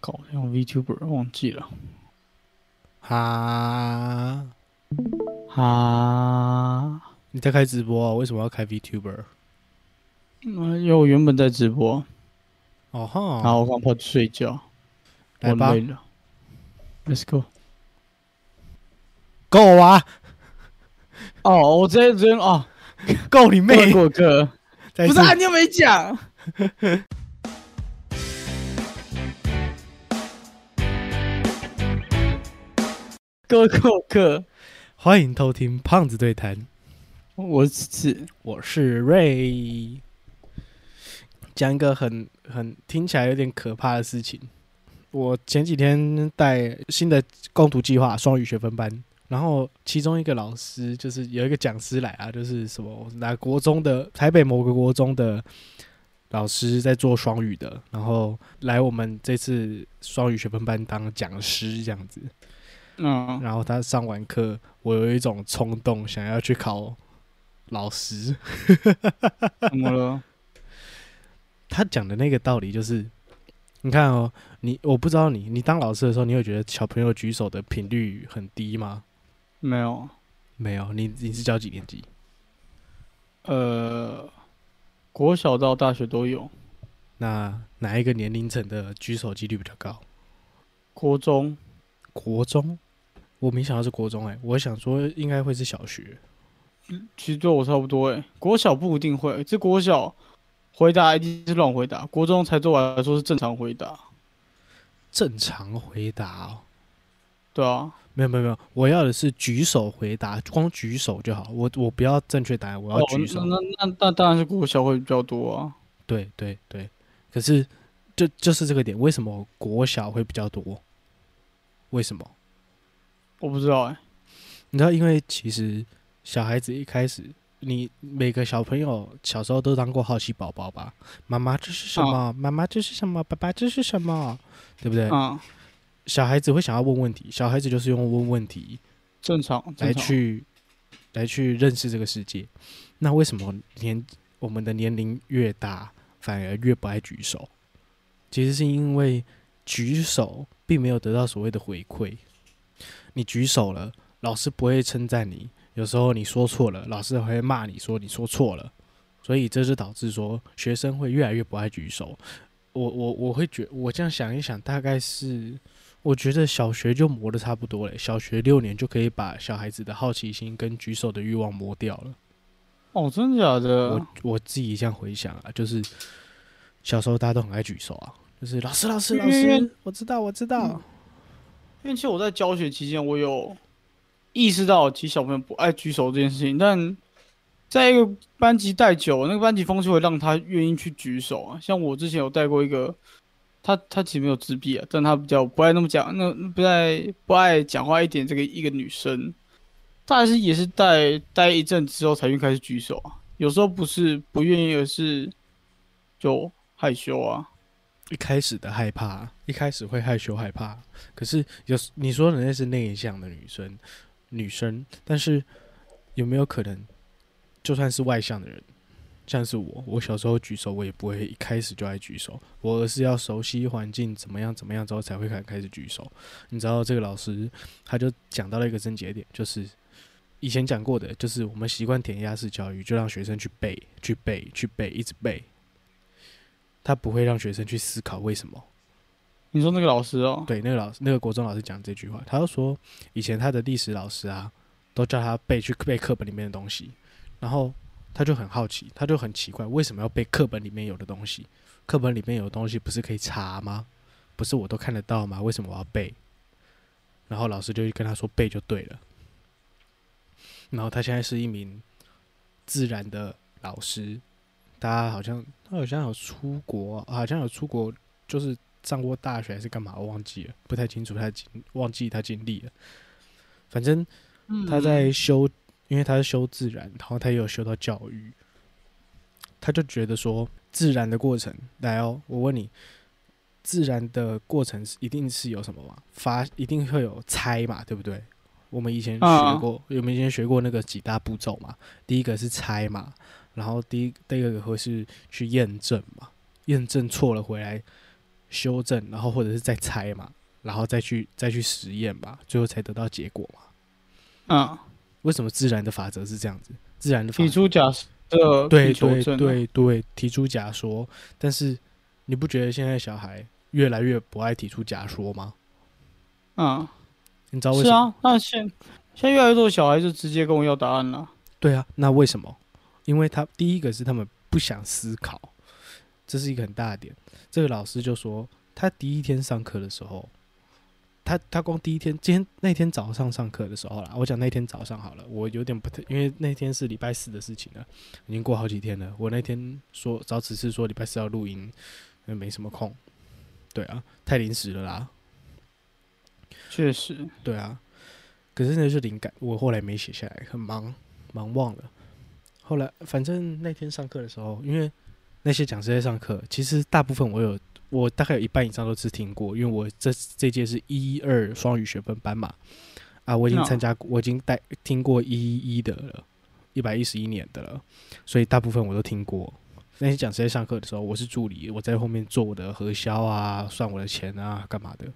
搞用 VTuber 忘记了。哈，啊，你在开直播、啊，为什么要开 VTuber？嗯，因为我原本在直播，哦哈，然后我刚跑去睡觉，来吧。我累了，Let's go。够啊，哦，我直接直接哦，够你妹！过客，再一次。不是啊，你又没讲。各位过客，欢迎偷听胖子对谈，我是我是瑞。讲一个很很听起来有点可怕的事情。我前几天带新的共读计划双语学分班，然后其中一个老师就是有一个讲师来啊，就是什么哪国中的台北某个国中的老师在做双语的，然后来我们这次双语学分班当讲师这样子。嗯，然后他上完课，我有一种冲动想要去考老师。怎么了？他讲的那个道理就是，你看哦，你我不知道你，你当老师的时候，你有觉得小朋友举手的频率很低吗？没有，没有，你你是教几年级？呃，国小到大学都有，那哪一个年龄层的举手几率比较高？国中国中？我没想到是国中哎、我想说应该会是小学。其实对我差不多诶，国小不一定会，这国小回答一定是乱回答，国中才对我来说是正常回答，正常回答哦，对啊，没有没有没有，我要的是举手回答，光举手就好。我我不要正确答案，我要哦举手。那那那那当然是国小会比较多啊，对对对，可是就就是这个点，为什么国小会比较多？为什么？我不知道诶，你知道，因为其实小孩子一开始，你每个小朋友小时候都当过好奇宝宝吧？妈妈这是什么？妈妈这是什么？爸爸这是什么？对不对？嗯，小孩子会想要问问题，小孩子就是用问问题正常，来去来去认识这个世界。那为什么年我们的年龄越大，反而越不爱举手？其实是因为举手并没有得到所谓的回馈。你举手了，老师不会称赞你；有时候你说错了，老师还会骂你说你说错了。所以这就导致说学生会越来越不爱举手。我我我会觉我这样想一想，大概是我觉得小学就磨的差不多了，小学六年就可以把小孩子的好奇心跟举手的欲望磨掉了。哦，真的假的我？我自己这样回想啊，就是小时候大家都很爱举手啊，就是老师老师老师，我知道我知道，因为其实我在教学期间，我有意识到其实小朋友不爱举手这件事情，但在一个班级带久，那个班级风气会让他愿意去举手啊。像我之前有带过一个，他他其实没有自闭啊，但他比较不爱那么讲，那不爱不爱讲话一点，这个一个女生，她还是也是带待一阵之后才愿意开始举手啊。有时候不是不愿意，而是就害羞啊。一开始的害怕，一开始会害羞害怕，可是有你说的那是内向的女生，女生，但是有没有可能，就算是外向的人，像是我，我小时候举手，我也不会一开始就爱举手，我而是要熟悉环境怎么样怎么样之后才会开开始举手。你知道这个老师他就讲到了一个症结点，就是以前讲过的，就是我们习惯填鸭式教育，就让学生去背、去背、去背，一直背。他不会让学生去思考为什么。你说那个老师哦，对，那个老师，那个国中老师讲这句话，他就说，以前他的历史老师啊，都叫他背去背课本里面的东西，然后他就很好奇，他就很奇怪，为什么要背课本里面有的东西？课本里面有的东西不是可以查吗？不是我都看得到吗？为什么我要背？然后老师就跟他说背就对了。然后他现在是一名自然的老师，大家好像他好像有出国，好像有出国，就是上过大学还是干嘛，我忘记了，不太清楚他经，忘记他经历了。反正他在修，因为他是修自然，然后他也有修到教育，他就觉得说自然的过程，来哦，我问你，自然的过程是一定是有什么吗？发一定会有猜嘛，对不对？我们以前啊学过，我们以前学过那个几大步骤嘛，第一个是猜嘛，然后第一第二个会是去验证嘛，验证错了回来修正，然后或者是再猜嘛，然后再去再去实验吧，最后才得到结果嘛。嗯，为什么自然的法则是这样子？自然的法提出假设，对对对对，提出假说，但是你不觉得现在小孩越来越不爱提出假说吗？嗯，你知道为什么？是啊，那现现在越来越多的小孩就直接跟我要答案了。对啊，那为什么？因为他第一个是他们不想思考，这是一个很大的点。这个老师就说，他第一天上课的时候，他他光第一天，今天那天早上上课的时候啦，我讲那天早上好了，我有点不太，因为那天是礼拜四的事情了，已经过好几天了。我那天说找只是说礼拜四要录音，没什么空。对啊，太临时了啦。确实，对啊，可是那是灵感，我后来没写下来，很忙，忙忘了。后来反正那天上课的时候，因为那些讲师在上课，其实大部分我有，我大概有一半以上都是听过，因为我这这届是一二双语学分班嘛，啊，我已经嗯参加过，我已经带听过一一的了，一百一十一年的了，所以大部分我都听过。那些讲师在上课的时候，我是助理，我在后面做我的核销啊，算我的钱啊，干嘛的？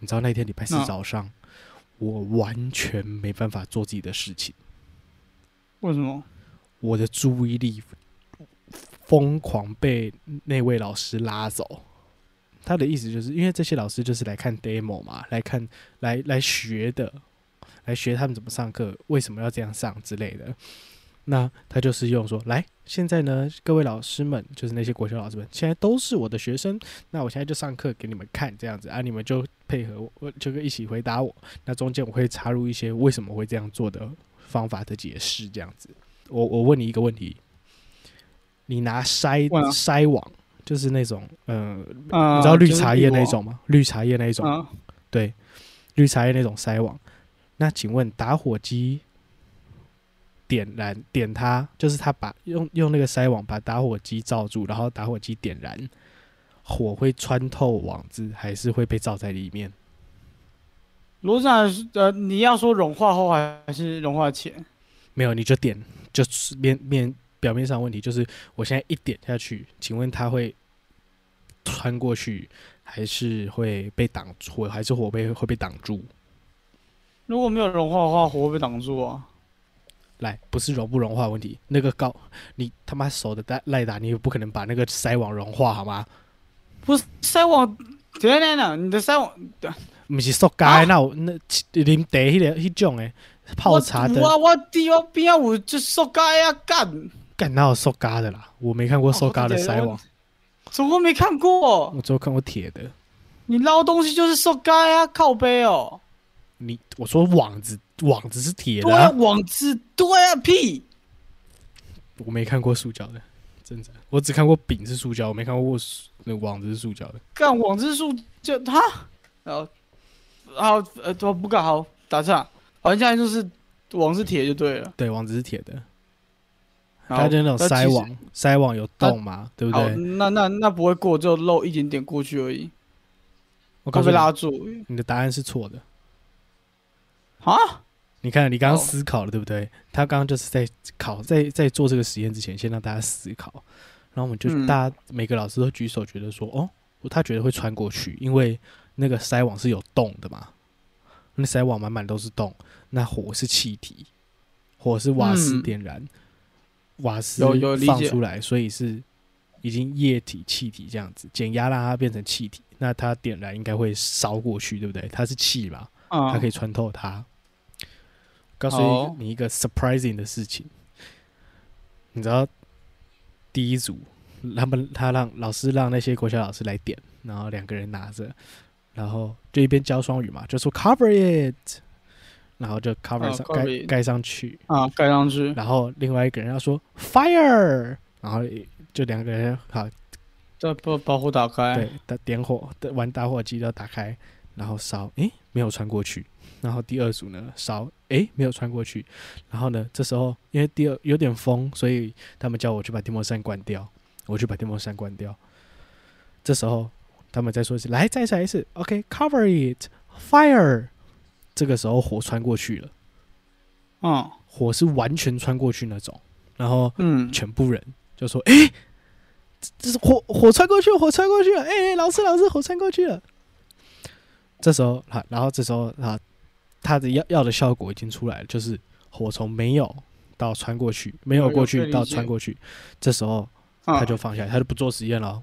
你知道那天礼拜四嗯早上，我完全没办法做自己的事情，为什么？我的注意力疯狂被那位老师拉走。他的意思就是因为这些老师就是来看 demo 嘛，来看来来学的，来学他们怎么上课，为什么要这样上之类的。那他就是用说，来，现在呢，各位老师们，就是那些国学老师们，现在都是我的学生，那我现在就上课给你们看，这样子啊，你们就配合我，我就一起回答我。那中间我会插入一些为什么会这样做的方法的解释，这样子。我我问你一个问题，你拿筛筛网，就是那种，嗯、嗯，你知道绿茶叶那我种吗？绿茶叶那一种，嗯，对，绿茶叶那种筛网。那请问打火机点燃点它，就是它把用用那个筛网把打火机罩住，然后打火机点燃，火会穿透网子，还是会被罩在里面？逻辑上呃，你要说融化后还还是融化前？没有，你就点，就是面面表面上问题就是，我现在一点下去，请问它会穿过去，还是会被挡住，还是火被会被挡住？如果没有融化的话，火会被挡住啊。来，不是融不融化问题，那个高，你他妈手的带赖打，你也不可能把那个筛网融化好吗？不是筛网，等等等，你的筛网不是塑胶那有那啉茶迄个迄种诶，泡茶的，我我地我边有就塑胶呀干，干哪有塑胶的啦？我没看过塑胶的筛网，怎么没看过？我只有看过铁的。你捞东西就是塑胶呀，靠背哦。你我说网子，网子是铁对啊，网子对啊，屁。我没看过塑胶的，真的，我只看过饼是塑胶，我没看过那网子是塑胶的。干网之树就他，好，好呃，我不敢好打岔，好像现在就是网是铁就对了，对，网子是铁的，好它就那种筛网，筛网有洞嘛，对不好，对？那那那不会过，就漏一点点过去而已，我告诉你，被拉住你的答案是错的。啊？你看，你刚刚哦思考了，对不对？他刚刚就是在考，在在做这个实验之前，先让大家思考，然后我们就、嗯大家每个老师都举手，觉得说，哦，他觉得会穿过去，因为那个筛网是有洞的嘛，那筛网满满都是洞，那火是气体，火是瓦斯嗯点燃，瓦斯放出来，所以是已经液体、气体这样子，减压让它变成气体，那它点燃应该会烧过去，对不对？它是气嘛，啊它可以穿透它。告诉你一个 surprising 的事情，你知道第一组他们他让老师让那些国小老师来点，然后两个人拿着，然后就一边教双语嘛，就说 cover it，然后就 cover 哦上盖盖上去，啊，盖上去，然后另外一个人要说 fire，然后就两个人好这把把火打开，对，打点火的玩打火机要打开，然后烧，诶，没有穿过去。然后第二组呢烧，诶，没有穿过去。然后呢，这时候因为第二有点风，所以他们叫我去把电风扇关掉，我去把电风扇关掉。这时候他们再说一次，来再来一次，OK，cover、it，fire。这个时候火穿过去了，嗯火是完全穿过去那种。然后嗯，全部人就说：“诶，这是火火穿过去了，火穿过去了，哎、老师老师，火穿过去了。这时候，哈，然后这时候啊，它的要要的效果已经出来了，就是火从没有到穿过去，没有过去到穿过去，这时候啊他就放下来，他就不做实验了哦，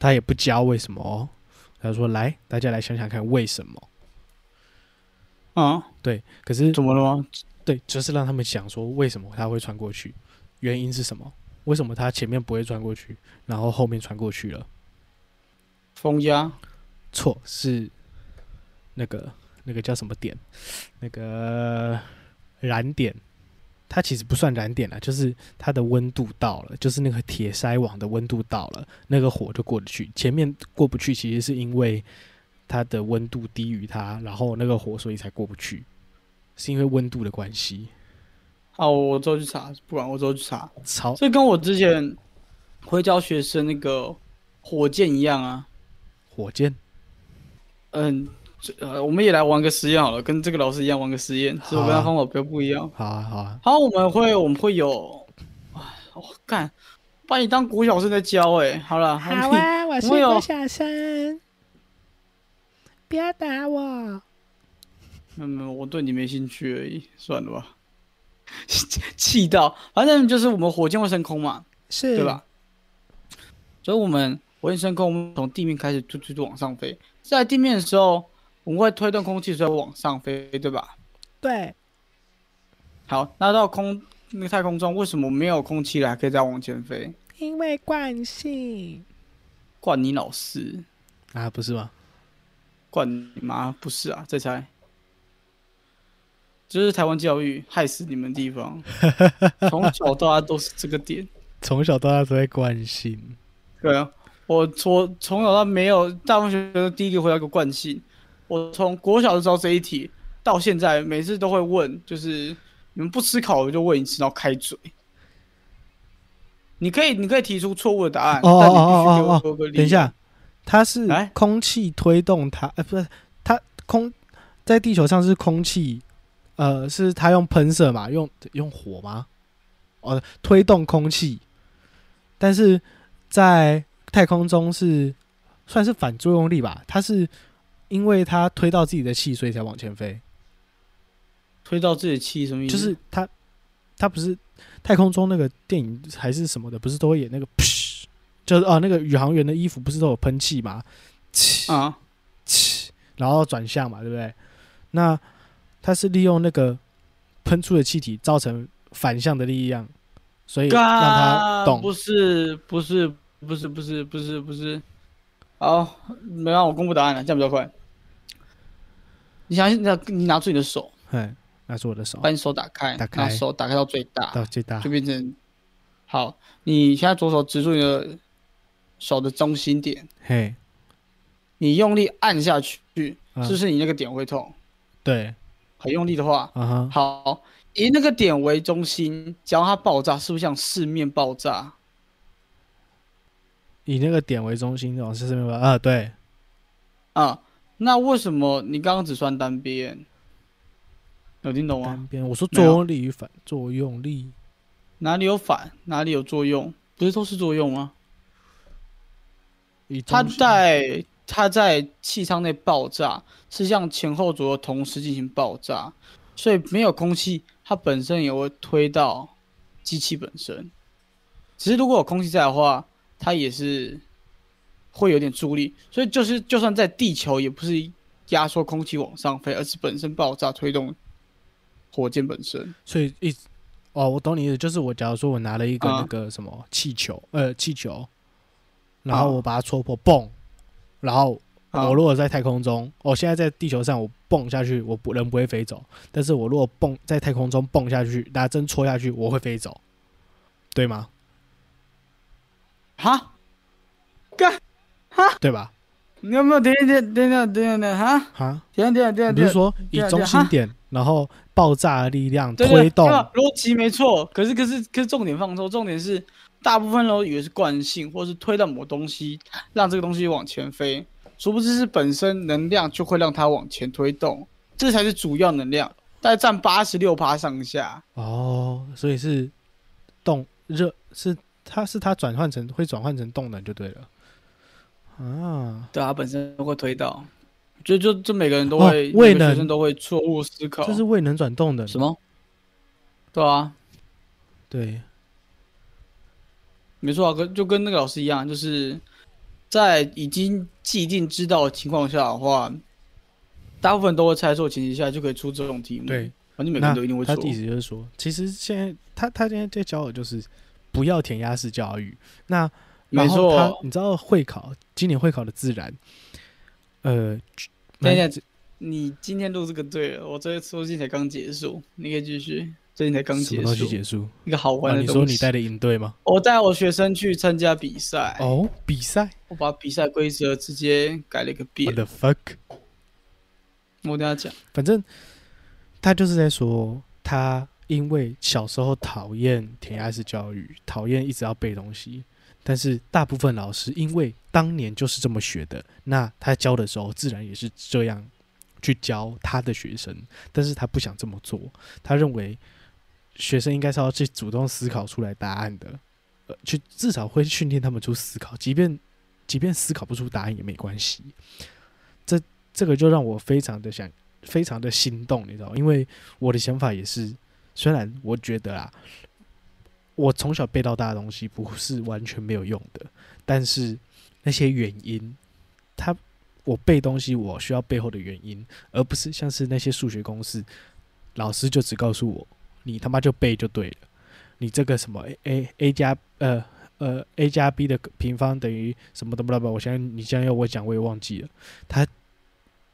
他也不教为什么哦，他说来，大家来想想看为什么？啊，对，可是怎么了吗？对，就是让他们想说为什么他会穿过去，原因是什么？为什么他前面不会穿过去，然后后面穿过去了？风压错，是那个那个叫什么点？那个燃点，它其实不算燃点了，就是它的温度到了，就是那个铁筛网的温度到了，那个火就过得去。前面过不去，其实是因为它的温度低于它，然后那个火所以才过不去，是因为温度的关系。好，我之后去查，不管我之后去查。超这跟我之前会教学生那个火箭一样啊。火箭嗯，这呃，我们也来玩个实验好了，跟这个老师一样玩个实验，只是我跟他方法比较不一样。好啊好啊，好，我们会我们会有，哎，我、干，把你当国小生在教哎、好了，好你啊，我是我有郭小生，不要打我。没有没有，我对你没兴趣而已，算了吧。气到，反正就是我们火箭会升空嘛，是，对吧？所以我们火箭升空，我们从地面开始突突突往上飞，在地面的时候，我们会推动空气，所以往上飞，对吧？对，好，那到空那个太空中，为什么没有空气了还可以再往前飞？因为惯性。惯你老师，啊不是吗？惯你妈，不是啊？再猜，这是台湾教育害死你们的地方，从小到大都是这个点。从小到大都在惯性，对啊，我从从小到大没有大部分学生第一个回答一个惯性，我从国小的时候这一题，到现在每次都会问，就是你们不思考我就问一次，然后开嘴。你可以，你可以提出错误的答案，哦但你必须给我个理由等一，下，它是空气推动它，呃，不是它空在地球上是空气，呃，是它用喷射嘛，用用火吗？哦，推动空气，但是在太空中是算是反作用力吧？它是因为他推到自己的气，所以才往前飞。推到自己的气什么意思？就是他，他不是太空中那个电影还是什么的，不是都会演那个噗，就是啊，那个宇航员的衣服不是都有喷气吗？然后转向嘛，对不对？那他是利用那个喷出的气体造成反向的力量，所以让它动。不是不是不是不是不是不是，好，没让我公布答案了，这样比较快。你想，你拿你拿出你的手，嘿，拿出我的手。把你手打开，打开。手打开到最大，到最大。就，变成好。你现在左手指住你的手的中心点，嘿，你用力按下去，嗯。是不是你那个点会痛？对，很用力的话，啊哈，好，以那个点为中心，只要它爆炸，是不是像四面爆炸？以那个点为中心往四面爆炸，啊，对，啊，那为什么你刚刚只算单边？有听懂吗？单边，我说作用力与反作用力，哪里有反，哪里有作用？不是都是作用吗？它在它在气舱内爆炸，是向前后左右同时进行爆炸，所以没有空气，它本身也会推到机器本身。只是如果有空气在的话，它也是会有点助力，所以就是就算在地球，也不是压缩空气往上飞，而是本身爆炸推动火箭本身。所以一哦，我懂你意思，就是我假如说我拿了一个啊。那个什么气球，呃，气球，然后啊我把它戳破，蹦，然后啊。我如果在太空中，我现在在地球上，我蹦下去，我不人不会飞走，但是我如果蹦在太空中蹦下去，拿针戳下去，我会飞走，对吗？哈，对吧？你有没有等一下等一下等一下等一下哈？哈，等一下等一下等一下等一下。你不是说以中心点，然后爆炸的力量推动，逻辑没错，可是可是可是重点放错，重点是大部分人都以为是惯性，或是推到某东西让这个东西往前飞，殊不知是本身能量就会让它往前推动，这才是主要能量，大概占八十六趴上下。哦，所以是动热是它是它转换成会转换成动能就对了。啊，对啊，本身都会推到，就就就每个人都哦会，每个未能学生都会错误思考，这是未能转动的。什么？对啊，对，没错啊，跟就跟那个老师一样，就是在已经既定知道的情况下的话，大部分都会猜错前提下就可以出这种题目。对，反正每个人都一定会错他的。意思就是说，其实现在他他现在在教我就是不要填鸭式教育。那没然后他错，你知道会考今年会考的自然，呃，等一下蛮你今天录这个对了，我这个最近才刚结束，你可以继续。最近才刚结什么东西束，结束？一个好玩哦，的。你说你带的营队吗？我带我学生去参加比赛，哦，比赛我把比赛规则直接改了一个遍，what。the fuck？我等下讲，反正他就是在说，他因为小时候讨厌填鸭式教育，讨厌一直要背东西，但是大部分老师因为当年就是这么学的，那他教的时候自然也是这样去教他的学生，但是他不想这么做，他认为学生应该是要去主动思考出来答案的，呃，去至少会训练他们出思考，即便即便思考不出答案也没关系。这这个就让我非常的想，非常的心动，你知道？因为我的想法也是，虽然我觉得啊，我从小背到大的东西不是完全没有用的，但是那些原因，它我背东西我需要背后的原因，而不是像是那些数学公式，老师就只告诉我，你他妈就背就对了，你这个什么 a a a 加呃。呃，a 加 b 的平方等于什么的不啦不啦，我现在你现在要我讲我也忘记了。它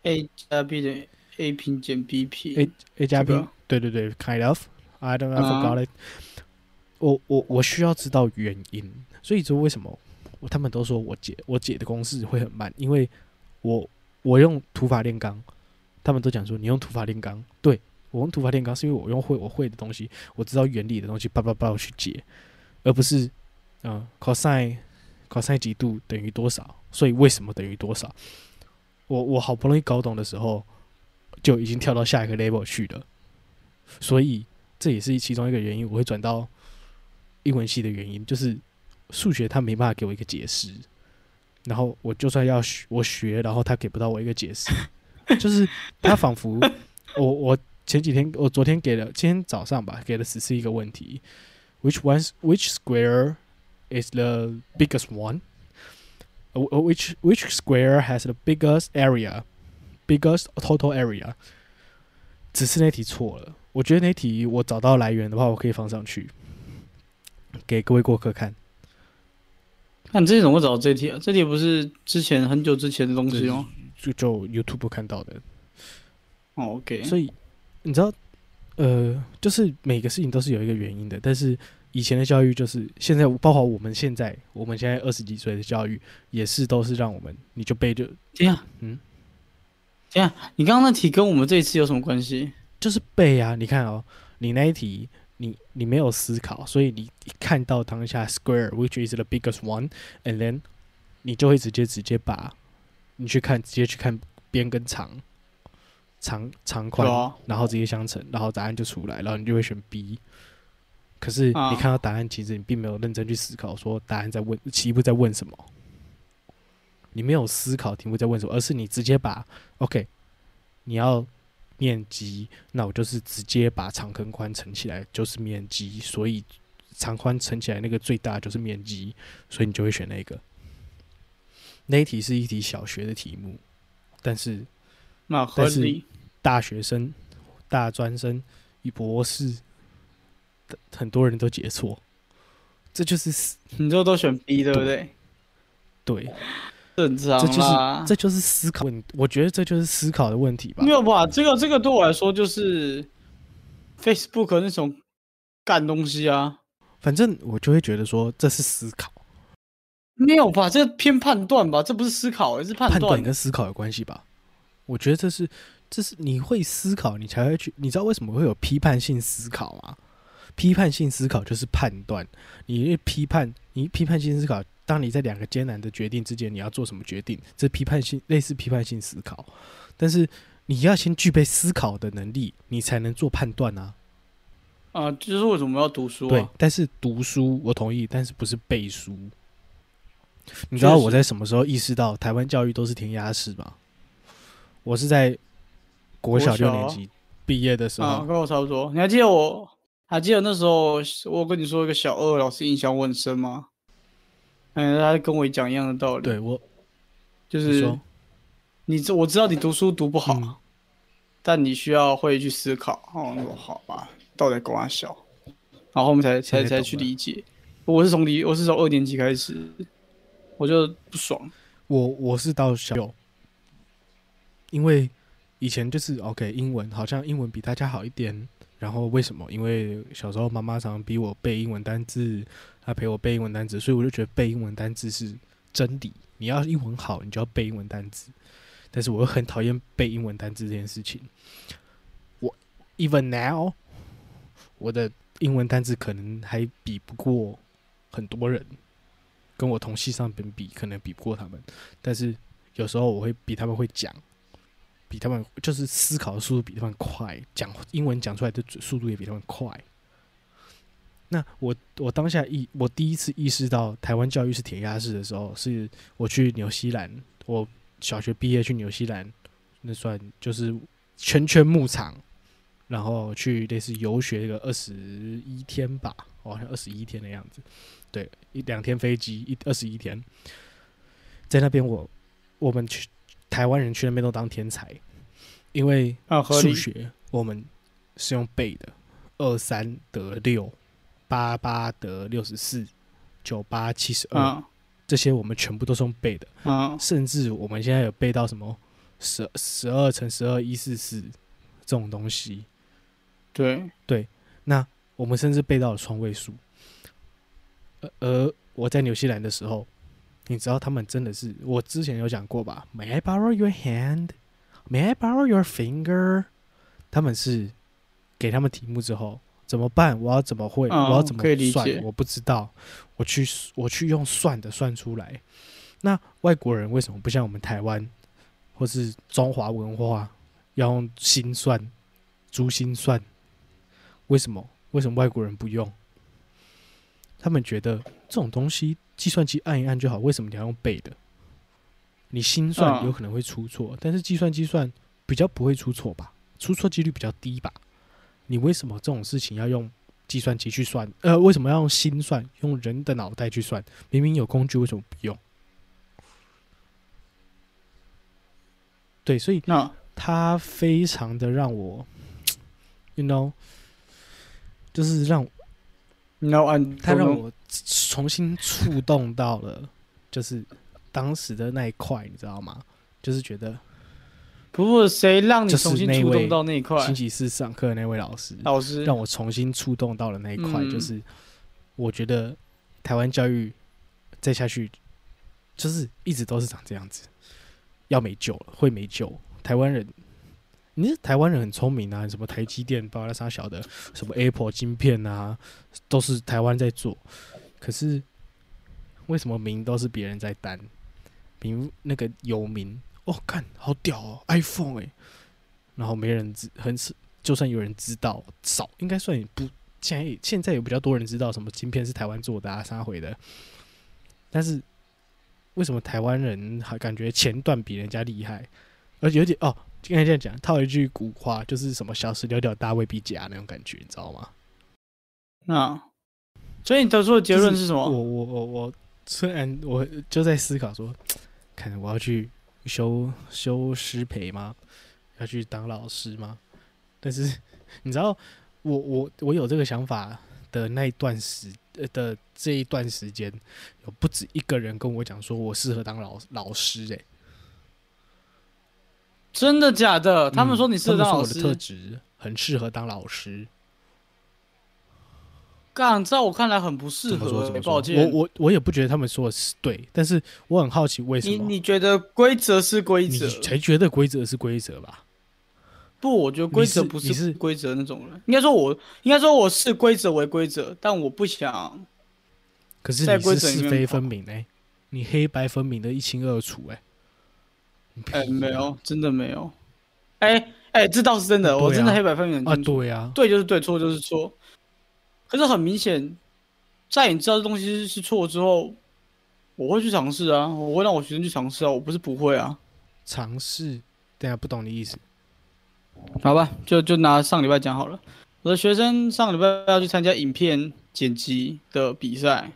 a 加 b 等于 a 平减 b 平 A A 加 B，、对对对，kind of，I don't know, I 啊 forgot it、我我我需要知道原因，所以说为什么我他们都说我解我解的公式会很慢，因为我我用土法炼钢，他们都讲说你用土法炼钢，对我用土法炼钢是因为我用会我会的东西，我知道原理的东西，叭叭叭去解，而不是嗯、cosine cosine 几度等于多少，所以为什么等于多少？我我好不容易搞懂的时候，就已经跳到下一个 level 去了，所以这也是其中一个原因，我会转到英文系的原因，就是数学他没办法给我一个解释，然后我就算要学我学，然后他给不到我一个解释，就是他仿佛我我前几天我昨天给了今天早上吧，给了十四一个问题，which one which square is the biggest one？呃 which which square has the biggest area? biggest total area？只是那题错了。我觉得那题我找到来源的话，我可以放上去给各位过客看。那你之前怎么会找到这题啊？这题不是之前很久之前的东西哦？就就 YouTube 看到的，哦，OK，所以你知道，呃，就是每个事情都是有一个原因的。但是以前的教育就是现在，包括我们现在，我们现在二十几岁的教育，也是都是让我们你就背就这样，嗯，这样，你刚刚那题跟我们这一次有什么关系？就是背啊。你看哦，你那一题，你你没有思考，所以你一看到当下 square which is the biggest one，and then 你就会直接直接把你去看，直接去看边跟长长长宽，啊，然后直接相乘，然后答案就出来，然后你就会选 B。可是啊你看到答案，其实你并没有认真去思考，说答案在问题目在问什么。你没有思考题目在问什么，而是你直接把 OK，你要面积，那我就是直接把长跟宽乘起来就是面积，所以长宽乘起来那个最大就是面积，所以你就会选那个。那一题是一题小学的题目，但是那合理。大学生、大专生与博士，很多人都解错，这就是你最后都选 B 对不对？对，正常这就是。这就是思考问，我觉得这就是思考的问题吧没。有吧？这个这个对我来说就是 Facebook 那种干东西啊。反正我就会觉得说这是思考，没有吧？这偏判断吧？这不是思考，而是判判断断。跟思考有关系吧？我觉得这是这是你会思考，你才会去。你知道为什么会有批判性思考吗？批判性思考就是判断，你一批判，你批判性思考，当你在两个艰难的决定之间，你要做什么决定？这批判性类似批判性思考，但是你要先具备思考的能力，你才能做判断啊。啊，就是为什么要读书对啊？，但是读书我同意，但是不是背书。你知道我在什么时候意识到台湾教育都是填鸭式吗？我是在国小六年级毕业的时啊，候，跟我差不多。你还记得我？还记得那时候我跟你说一个小二老师印象我很深吗？嗯，他跟我讲一样的道理，对我就是你说你知我知道你读书读不好，嗯但你需要会去思考。哦，我说好吧，到底跟我小，然后我们才才才去理解。我是从理，我是从二年级开始，我就不爽。我我是到小六，因为以前就是 OK 英文好像英文比大家好一点，然后为什么？因为小时候妈妈常常逼我背英文单字，他陪我背英文单词，所以我就觉得背英文单词是真理。你要英文好，你就要背英文单词。但是我又很讨厌背英文单词这件事情。我 even now，我的英文单词可能还比不过很多人，跟我同系上边比，可能比不过他们。但是有时候我会比他们会讲，比他们就是思考的速度比他们快，讲英文讲出来的速度也比他们快。那我我当下意我第一次意识到台湾教育是填鸭式的时候，是我去纽西兰，我小学毕业去纽西兰，那算就是圈圈牧场，然后去类似游学一个二十一天吧，哦好像二十一天的样子，对，一两天飞机，一二十一天，在那边我我们去台湾人去那边都当天才，因为啊，数学我们是用背的，二三得六，八八得六十四，九八七十二，嗯这些我们全部都是用背的，嗯，甚至我们现在有背到什么十十二乘十二一四四这种东西，对对，那我们甚至背到了双位数。而而我在纽西兰的时候，你知道他们真的是，我之前有讲过吧？May I borrow your hand? May I borrow your finger? 他们是给他们题目之后怎么办？我要怎么会？嗯我要怎么算？我不知道。我去我去用算的算出来。那外国人为什么不像我们台湾或是中华文化要用心算、珠心算？为什么？为什么外国人不用？他们觉得这种东西计算机按一按就好，为什么你要用背的？你心算嗯有可能会出错，但是计算机算比较不会出错吧？出错几率比较低吧？你为什么这种事情要用计算机去算？呃，为什么要用心算？用人的脑袋去算？明明有工具，为什么不用？对，所以那他非常的让我，you know，就是让你要按，它让我重新触动到了，就是当时的那一块，你知道吗？就是觉得不是谁让你重新触动到那一块星？期四上课的那位老师，老师让我重新触动到了那一块，嗯就是我觉得台湾教育再下去，就是一直都是长这样子，要没救了，会没救。台湾人，你是台湾人很聪明啊，什么台积电、巴拉沙小的，什么 Apple 晶片啊，都是台湾在做。可是为什么名都是别人在担？名那个有名哦，看好屌哦，iPhone 哎、然后没人知，很少，就算有人知道，少应该算也不。现在现在有比较多人知道什么晶片是台湾做的啊，啥回的。但是为什么台湾人还感觉前段比人家厉害？而且有点哦，刚才这样讲，套一句古话，就是什么小时了了，大未必假那种感觉，你知道吗？那，所以你得出的结论是什我么？我我我虽然我就在思考说，看我要去修修师培吗？要去当老师吗？但是你知道，我我我有这个想法的那一段时呃的这一段时间，有不止一个人跟我讲说我适合当老老师、欸，真的假的？他们嗯说你适合当老他们说我的特师，质很适合当老师。干，在我看来很不适？合欸。怎？抱歉，我我我也不觉得他们说的是对，但是我很好奇为什么你你觉得规则是规则你？才觉得规则是规则吧？不，我觉得规则不你是规则那种人。应该说我，应该说我是规则为规则，但我不想。可是你是规则是非分明哎、你黑白分明的一清二楚哎、你哎、没有，真的没有。哎、哎、这倒是真的，啊我真的黑白分明很啊，清楚。对啊，对就是对，错就是错。可是很明显，在你知道这东西是是错之后，我会去尝试啊，我会让我学生去尝试啊，我不是不会啊。尝试，等一下不懂你意思。好吧，就就拿上礼拜讲好了。我的学生上礼拜要去参加影片剪辑的比赛，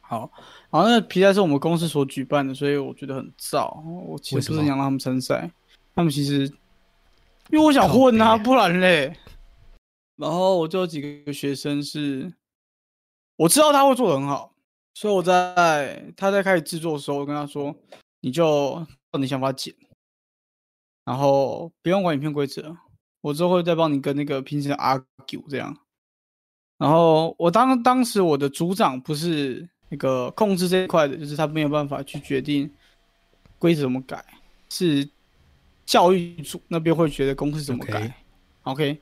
好，然后那个比赛是我们公司所举办的，所以我觉得很燥。我其实不是想让他们参赛，他们其实因为我想混啊，不然嘞。然后我就有几个学生是，我知道他会做的很好，所以我在他在开始制作的时候，我跟他说，你就照你想法剪，然后不用管影片规则，我之后会再帮你跟那个评审 argue 这样。然后我当当时我的组长不是那个控制这一块的，就是他没有办法去决定规则怎么改，是教育组那边会觉得公式怎么改。OK，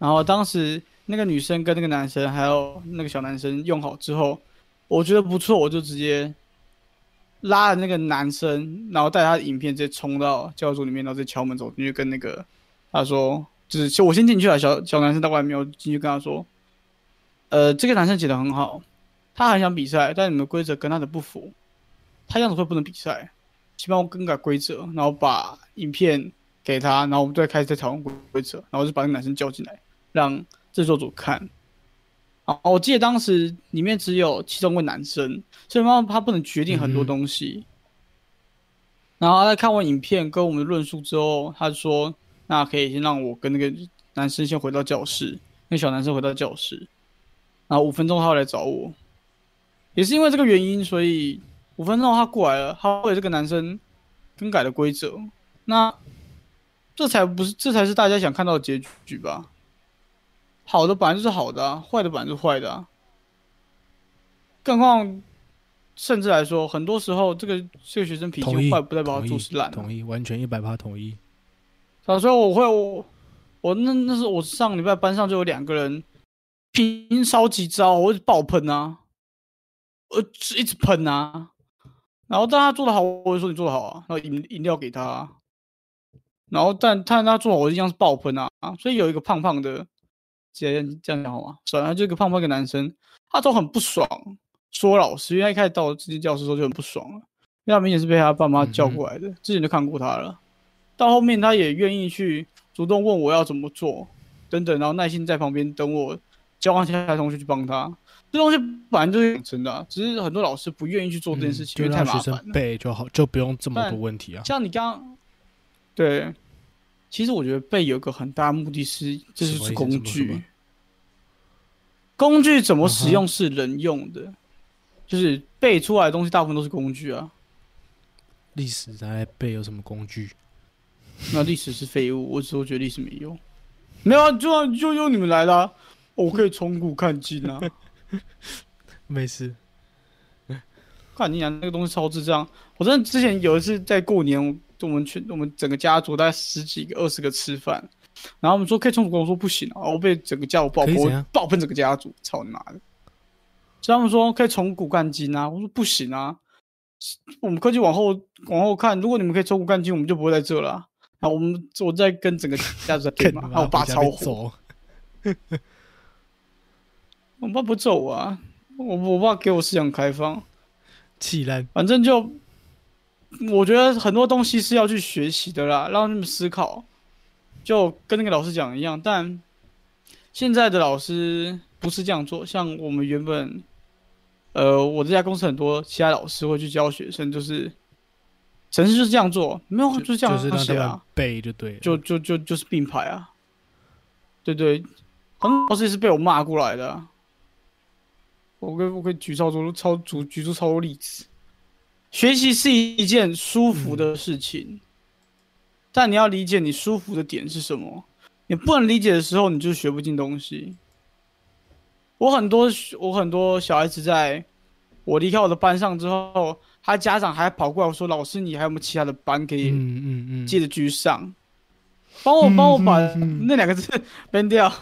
然后当时那个女生跟那个男生还有那个小男生用好之后，我觉得不错，我就直接拉了那个男生，然后带他的影片直接冲到教组里面，然后直接敲门走进去跟那个他说，就是我先进去了，小小男生到外面，我进去跟他说，呃，这个男生写的很好，他很想比赛，但你们规则跟他的不符，他这样子会不能比赛，请帮我更改规则，然后把影片给他，然后我们再开始再讨论规则，然后就把那个男生叫进来，让制作组看。哦，我记得当时里面只有其中一位男生，所以妈妈她不能决定很多东西。然后他在看完影片跟我们的论述之后，他说：“那可以先让我跟那个男生先回到教室，那小男生回到教室，然后五分钟他会来找我。也是因为这个原因，所以五分钟他过来了，他为这个男生更改了规则。那这才不是，这才是大家想看到的结局吧？好的本来就是好的啊，坏的本来就是坏的啊。更何况，甚至来说，很多时候这个这个学生脾，气坏，不代表他做事烂、啊。同意，完全一百趴同意。小时候我会我我那那是我上礼拜班上就有两个人拼烧几招，我一直爆喷啊，我一直喷啊，然后但他做的好，我就说你做的好啊，然后饮饮料给他啊，然后但但他做好，我一样是爆喷啊，所以有一个胖胖的，这样这样讲好吗？算了，就一个胖胖一个男生，他都很不爽，说老师，因为他一开始到自己教室的时候就很不爽了，因为他明显是被他爸妈叫过来的，之前就看过他了。到后面他也愿意去主动问我要怎么做，等等，然后耐心在旁边等我教完其他同学去帮他。这东西本来就是养成的啊、只是很多老师不愿意去做这件事情，因为太让学生麻烦了。背就好，就不用这么多问题啊。像你刚刚，对，其实我觉得背有个很大的目的是，这就是工具。工具怎么使用是人用的，就是背出来的东西大部分都是工具啊。历史拿来背有什么工具？那历史是废物，我只会觉得历史没用。没有啊，就就用你们来啦、啊，我可以从古看今啊。没事，看你讲那个东西超智障！我真的之前有一次在过年，我们去我们整个家族大概十几个、二十个吃饭，然后我们说可以冲突，跟我说不行啊，我被整个家族爆破爆喷整个家族，操你妈的！所以他们说可以从古干今啊，我说不行啊，我们科技往后往后看，如果你们可以从古干今，我们就不会在这了啊。我们我在跟整个家族在对 嘛，看然后我爸超火，我爸不揍我啊，我我爸给我思想开放，气烂。反正就，我觉得很多东西是要去学习的啦，让他们思考，就跟那个老师讲一样。但现在的老师不是这样做，像我们原本，呃，我这家公司很多其他老师会去教学生，就是程式就是这样做，没有啊就是这样就是让他们写啊，背就对了。就就就就是并排啊，对对，很多老师也是被我骂过来的啊、我可以我可以举超多超举举出超多例子。学习是一件舒服的事情，但你要理解你舒服的点是什么。你不能理解的时候，你就学不进东西。我很多我很多小孩子在我离开我的班上之后，他家长还跑过来说：“老师，你还有没有其他的班可以嗯嗯嗯，接着继续上，帮我帮我把那两个字 ban 掉。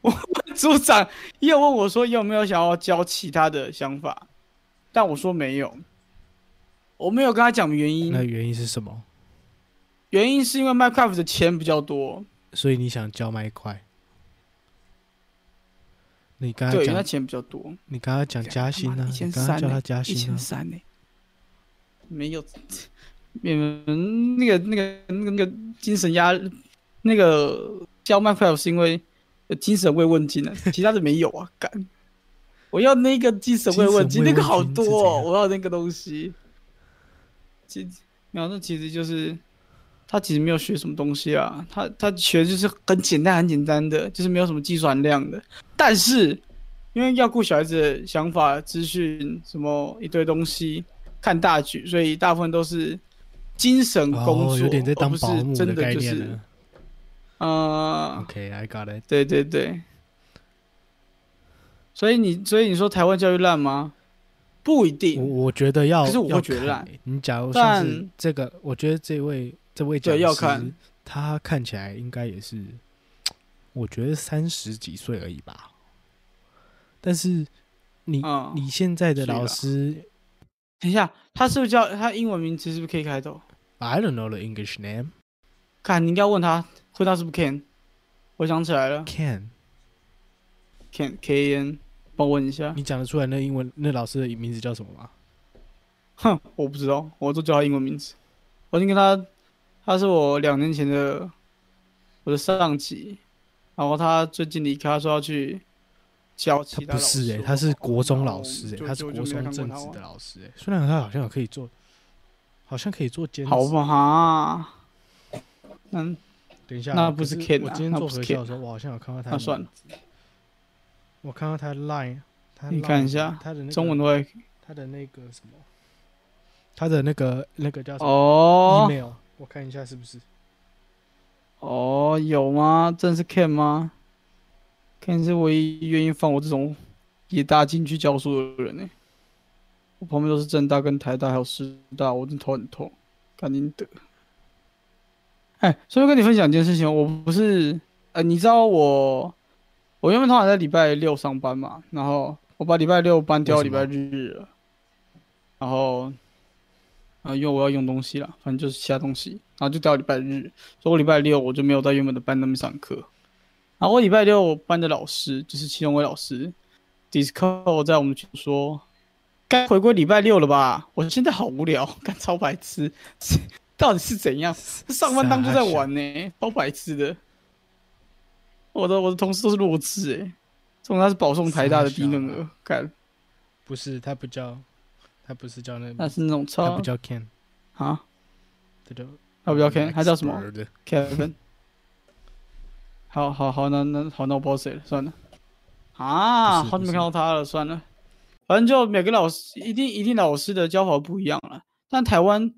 我组长也有问我说有没有想要教其他的想法，但我说没有，我没有跟他讲原因那，原因是什么？原因是因为 Minecraft 的钱比较多，所以你想教麦块？你刚才对，因为他讲，钱比较多。你刚刚讲加薪呢、一你刚刚叫他，加一薪呢、千三呢，没有，你们那个那个那个那个精神压，那个交 Minecraft 是因为有精神慰问金啊，其他的没有啊，干。我要那个精神慰问金，那个好多、哦，我要那个东西。其实没有，那其实就是他其实没有学什么东西啊，他他学的就是很简单很简单的，就是没有什么技术含量的。但是因为要顾小孩子的想法、资讯什么一堆东西，看大局，所以大部分都是精神工作，哦，有点在当保姆真概就是念了。呃，OK，I、got it。对对对。所以你所以你说台湾教育烂吗？不一定，我觉得要，可是我会觉得你假如像是这个，我觉得这位这位讲师看。他看起来应该也是，我觉得三十几岁而已吧。但是你、嗯。你现在的老师等一下，他是不是叫他英文名字是不是可以开头？，I don't know the English name 看你应该问他，回答是不是 Ken？我想起来了。can，，Ken K A N，帮我问一下。你讲得出来那英文那老师的名字叫什么吗？哼，我不知道，我都叫他英文名字。我已经跟他，他是我两年前的我的上级，然后他最近离开，他说要去教其他老师。不是诶、他是国中老师诶、就他是国中正职看过他的老师诶、虽然他好像有可以做，好像可以做兼职。好吧哈，嗯，等一下，那不是 Ken 我今天做核销的时候，我好像有看到他。那算了，，我看到他的 line，他你看一下他的那个中文，都会他的那个什么，他的那个那个叫什么、哦 email，我看一下是不是？哦，有吗？真的是 Ken 吗？Ken 是唯一愿意放我这种野大进去教书的人呢。我旁边都是正大跟台大还有师大，我真的头很痛，赶紧得。哎，所以跟你分享一件事情，我不是呃，你知道我我原本通常在礼拜六上班嘛，然后我把礼拜六搬掉到礼拜日了，然后啊、因为我要用东西了，反正就是其他东西，然后就调礼拜日，所以我礼拜六我就没有在原本的班那边上课。然后我礼拜六班的老师就是其中一位老师，Disco 在我们群说，该回归礼拜六了吧？我现在好无聊，干超白痴，到底是怎样？上班当作在玩呢、超白痴的。我的我的同事都是弱智哎、这种他是保送台大的低能儿，干不是，他不叫，他不是叫那个那，是那种超他不叫 Ken，啊，他叫他不叫 Ken，他叫什么？Kevin。好好好，那那好，那我不知道谁了，算了。啊，好久没看到他了，算了。反正就每个老师一定一定老师的教法不一样了，但台湾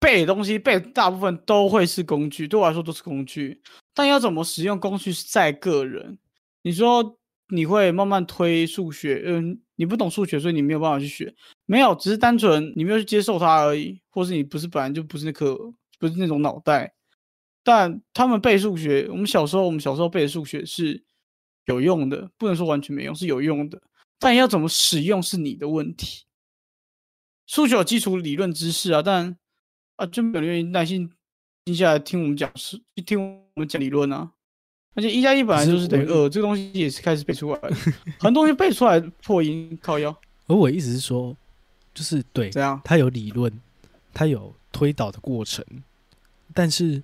背的东西背大部分都会是工具，对我来说都是工具，但要怎么使用工具是在个人。你说你会慢慢推数学，嗯，你不懂数学，所以你没有办法去学，没有，只是单纯你没有去接受它而已，或是你不是本来就不是那颗不是那种脑袋。但他们背数学，我们小时候我们小时候背的数学是有用的，不能说完全没用，是有用的。但要怎么使用是你的问题。数学有基础理论知识啊，但啊就没有人愿意耐心静下来听我们讲是听我们讲理论啊。而且一加一本来就是等于二，这个东西也是开始背出来的，很多东西背出来破音靠腰，而我意思是说，就是对，这样？它有理论，他有推导的过程，但是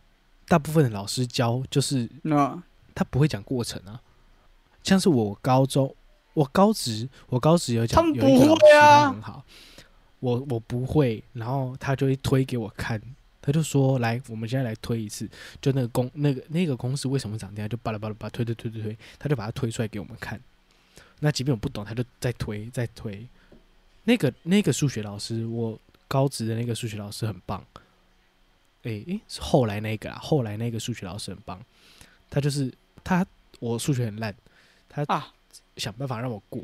大部分的老师教就是那他不会讲过程啊。像是我高中，我高职，我高职有讲，他们不会啊很好，我我不会，然后他就会推给我看，他就说来，我们现在来推一次，就那个公那个那个公式为什么长这样，就巴拉巴拉巴拉推推推推推，他就把它推出来给我们看。那即便我不懂，他就再推再推。那个那个数学老师，我高职的那个数学老师很棒。诶、诶，是后来那个啊，后来那个数学老师很棒，他就是他我数学很烂，他啊想办法让我过，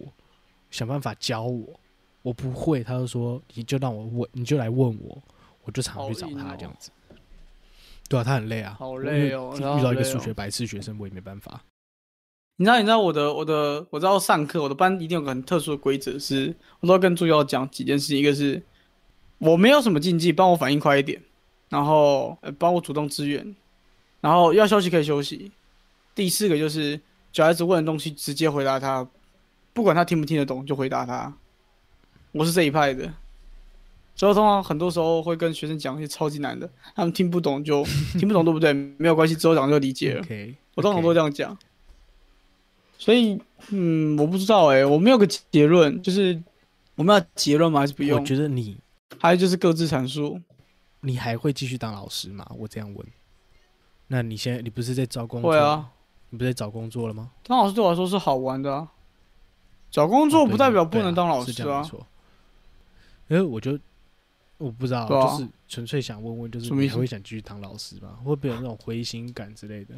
想办法教我，我不会，他就说你就让我问，你就来问我，我就常去找他这样子。对啊，他很累啊，好累哦遇到一个数学白痴学生，我也没办法。你知道，你知道我的我的我知道上课，我的班一定有个很特殊的规则，是我都要跟助教讲几件事情，一个是我没有什么禁忌，帮我反应快一点，然后呃帮我主动支援，然后要休息可以休息。第四个就是小孩子问的东西直接回答他，不管他听不听得懂，就回答他。我是这一派的，所以通常很多时候会跟学生讲一些超级难的，他们听不懂就 听不懂，对不对？没有关系，之后讲就理解了。我通常都这样讲。所以，嗯，我不知道哎、我没有个结论，就是我们要结论吗？还是不用我用？觉得你还有就是各自阐述。你还会继续当老师吗？我这样问。那你现在你不是在找工作？会啊，你不是在找工作了吗？当老师对我来说是好玩的啊，找工作不代表不能当老是师啊。因为我就我不知道，啊就是纯粹想问问，就是你还会想继续当老师吗？会不会有那种灰心感之类的？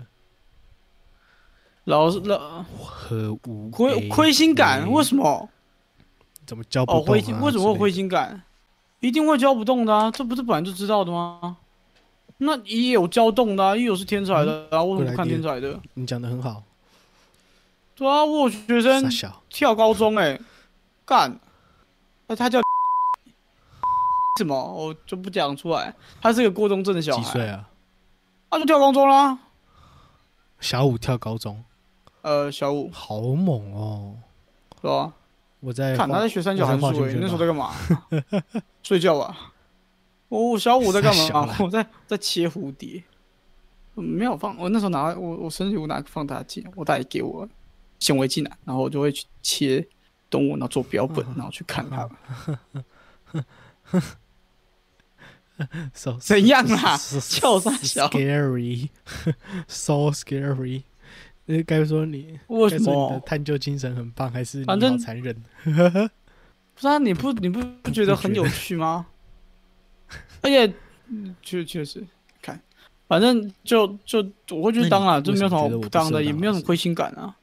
老师老何无亏亏心感，为什么？怎么教不哦，动、啊灰心为什么会灰心？心感？一定会教不动的啊，这不是本来就知道的吗？那也有教动的啊，也有是天才的啊，为什么看天才的？你讲的很好，对啊，我有学生，跳高中哎、干，那他叫什么？我就不讲出来。他是个过动症的小孩，几岁啊？他就跳高中啦。小五跳高中，呃，小五好猛哦！是吧？我在看他在学三角函数哎、我在画圈圈那时候在干嘛？睡觉吧。我我小五在干嘛傻 小啦？我在在切蝴蝶。嗯没有放，我那时候拿我我生日我拿个放大镜，我大爷给我显微镜来，然后我就会去切动物，然后做标本，然后去看它。so 怎样啦 so- 笑啥笑 scary，so scary。那该说你为什么？探究精神很棒，还是你反正好残忍？不是啊，你不你不不觉得很有趣吗？而且，嗯确确实，看，反正就就我会去当啊，就没有什么不不当的，也没有什么亏心感啊。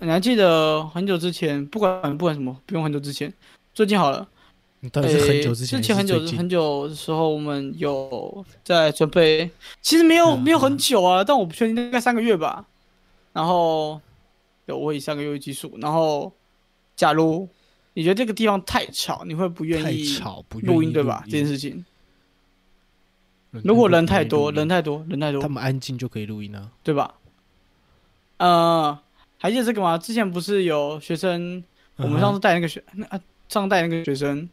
你还记得很久之前，不管不管什么，不用很久之前，最近好了，你到底是很久之前很久很久的时候，我们有在准备，其实没有嗯没有很久啊，但我不确定，大概三个月吧。然后有我以三个月为基数，然后假如你觉得这个地方太吵，你会不愿意录音对吧？这件事情，嗯如果人太多，人太多，人太多他，们安静就可以录音啊。对吧？呃，还记得这个吗？之前不是有学生，我们上次带那个学，那啊上次带那个学生，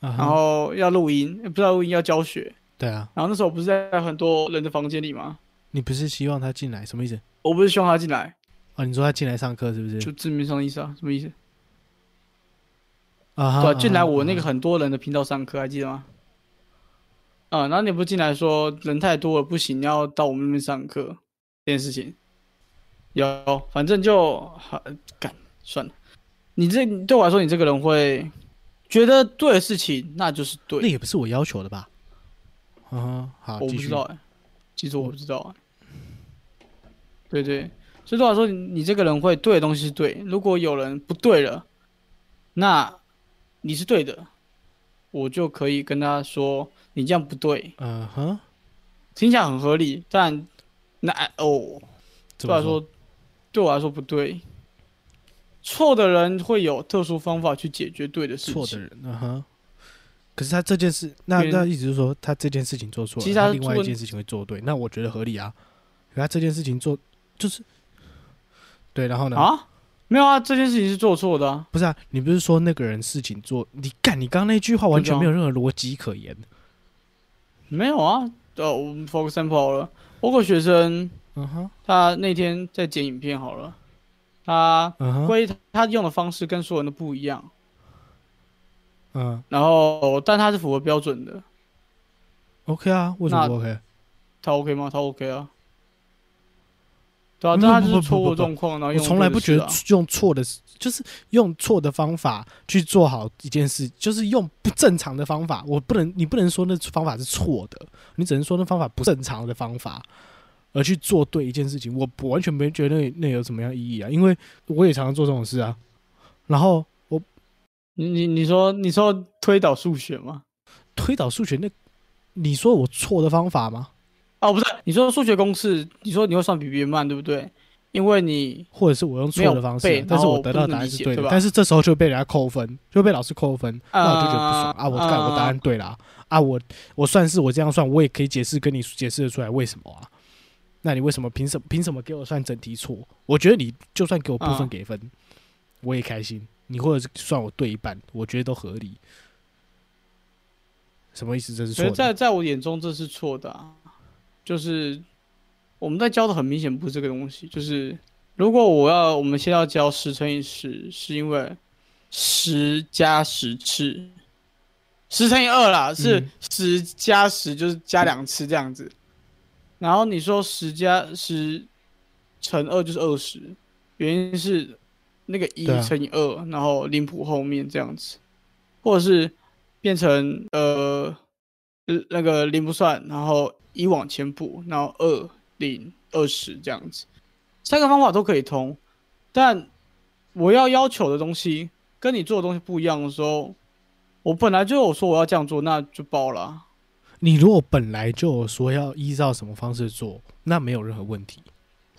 然后要录音，不知道录音要教学，对啊，然后那时候不是在很多人的房间里吗？你不是希望他进来，什么意思？我不是希望他进来，哦，你说他进来上课是不是？就字面上的意思啊，什么意思？啊哈，对、啊，进来我那个很多人的频道上课，还记得吗？啊、然后你不进来说人太多了不行，要到我们那边上课这件事情，有，反正就好干算了。你这对我来说，你这个人会觉得对的事情，那就是对那。也不是我要求的吧？嗯哼，好，我不知道哎、其实我不知道哎、对对，所以对我来说，你你这个人会对的东西是对，如果有人不对了，那你是对的，我就可以跟他说你这样不对，嗯哼，听起来很合理，但那哦，对我来？说，对我来说不对。错的人会有特殊方法去解决对的事情。错的人，嗯哼。可是他这件事，那那意思就是说，他这件事情做错了，其实他他另外一件事情会做对，那我觉得合理啊。可他这件事情做就是对，然后呢？啊，没有啊，这件事情是做错的啊。不是啊，你不是说那个人事情做，你干，你刚刚那句话完全没有任何逻辑可言。没有啊，呃，我们 for example 好了，我有个学生，嗯哼，他那天在剪影片好了，他嗯哼，归他用的方式跟所有人都不一样，嗯。然后但他是符合标准的，，OK 啊，为什么不 OK？他 OK 吗？他 OK 啊，对啊，不但他就是错误状况，然后我从来不觉得用错的，就是用错的方法去做好一件事，就是用不正常的方法。我不能，你不能说那方法是错的，你只能说那方法不正常的方法，而去做对一件事情。我我完全没觉得那那有什么样意义啊，因为我也常常做这种事啊。然后我你你你说你说推导数学吗？推导数学，那你说我错的方法吗？哦，不是，你说数学公式，你说你会算比别人慢，对不对？因为你或者是我用错的方式但是我得到的答案是对的，但是这时候就被人家扣分，就被老师扣分，那我就觉得不爽啊啊！我干，我答案对啦啊！我我算是我这样算，我也可以解释跟你解释得出来为什么啊？那你为什么凭什么凭什么给我算整题错？我觉得你就算给我部分啊给分，我也开心。你或者是算我对一半，我觉得都合理。什么意思？这是错在在我眼中这是错的、啊，就是我们在教的很明显不是这个东西。就是如果我要我们先要教十乘以十，是因为十加十次，十乘以二啦，是嗯十加十就是加两次这样子。然后你说十加十乘二就是二十，原因是那个一乘以二，然后零谱后面这样子，或者是变成呃呃那个零不算，然后一往前补，然后二零二十这样子，三个方法都可以通，但我要要求的东西跟你做的东西不一样的时候，我本来就有说我要这样做，那就爆了啊、你如果本来就有说要依照什么方式做，那没有任何问题，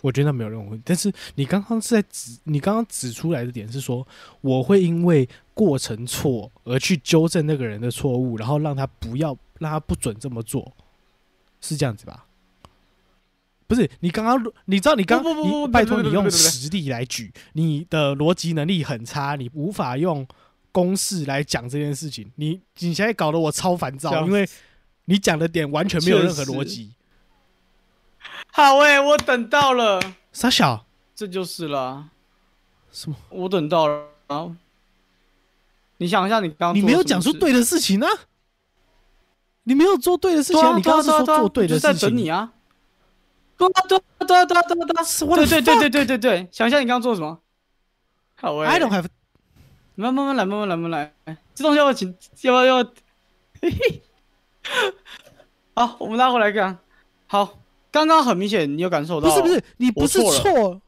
我觉得那没有任何问题。但是你刚刚是在指，你刚刚指出来的点是说，我会因为过程错而去纠正那个人的错误，然后让他不要让他不准这么做，是这样子吧？不是，你刚刚你知道你刚不不不拜托你用实例来举，你的逻辑能力很差，你无法用公式来讲这件事情。你你现在搞得我超烦躁，因为你讲的点完全没有任何逻辑。好诶、我等到了，傻小这就是了，什么？我等到了。啊你想一下，你刚刚你没有讲出对的事情啊！你没有做对的事情你刚刚是说做对的在等你。啊。对啊，对啊，对啊，对啊，对啊，对啊，What the 对对对对对对对，想一下你刚刚做什么？好诶、I don't have 慢慢慢来，慢慢来，慢慢来。哎这东西要不要请？要不要？嘿嘿。好，我们拉回来看。好，刚刚很明显你有感受到，不是不是，你不是错，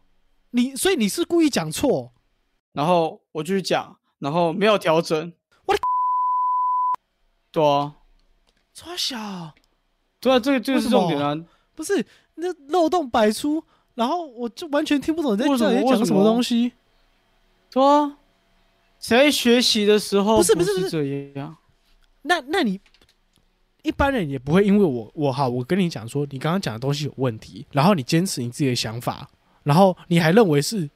你所以你是故意讲错。然后我继续讲，然后没有调整。我的对啊，抓小对啊，这个这个是重点啊。不是那漏洞百出，然后我就完全听不懂你在为什么在讲什么东西。对啊，谁学习的时候不是不不是不是这样？那那你一般人也不会因为我我好，我跟你讲说你刚刚讲的东西有问题，然后你坚持你自己的想法，然后你还认为是，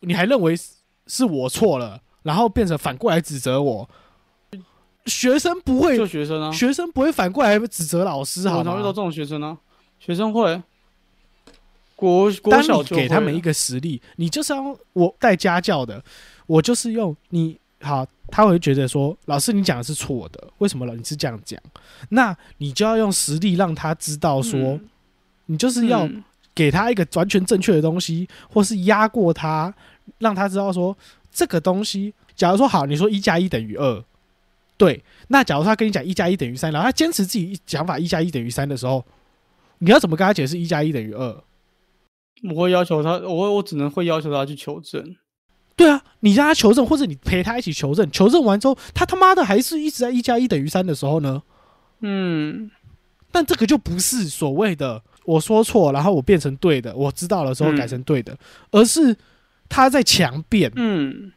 你还认为是是我错了，然后变成反过来指责我。学生不会就学生啊，学生不会反过来指责老师，好吗？我常遇到这种学生啊，学生会，国国当小给他们一个实力，你就是要我带家教的，我就是用你好，他会觉得说老师你讲的是错的，为什么老你是这样讲？那你就要用实力让他知道说，嗯你就是要嗯给他一个完全正确的东西，或是压过他，让他知道说这个东西，假如说好，你说一加一等于二，对，那假如他跟你讲一加一等于三，然后他坚持自己想法一加一等于三的时候，你要怎么跟他解释一加一等于二？我会要求他，我我只能会要求他去求证。对啊，你让他求证，或者你陪他一起求证，求证完之后，他他妈的还是一直在一加一等于三的时候呢？嗯，但这个就不是所谓的我说错，然后我变成对的，我知道了之后嗯改成对的，而是他在强辩。嗯，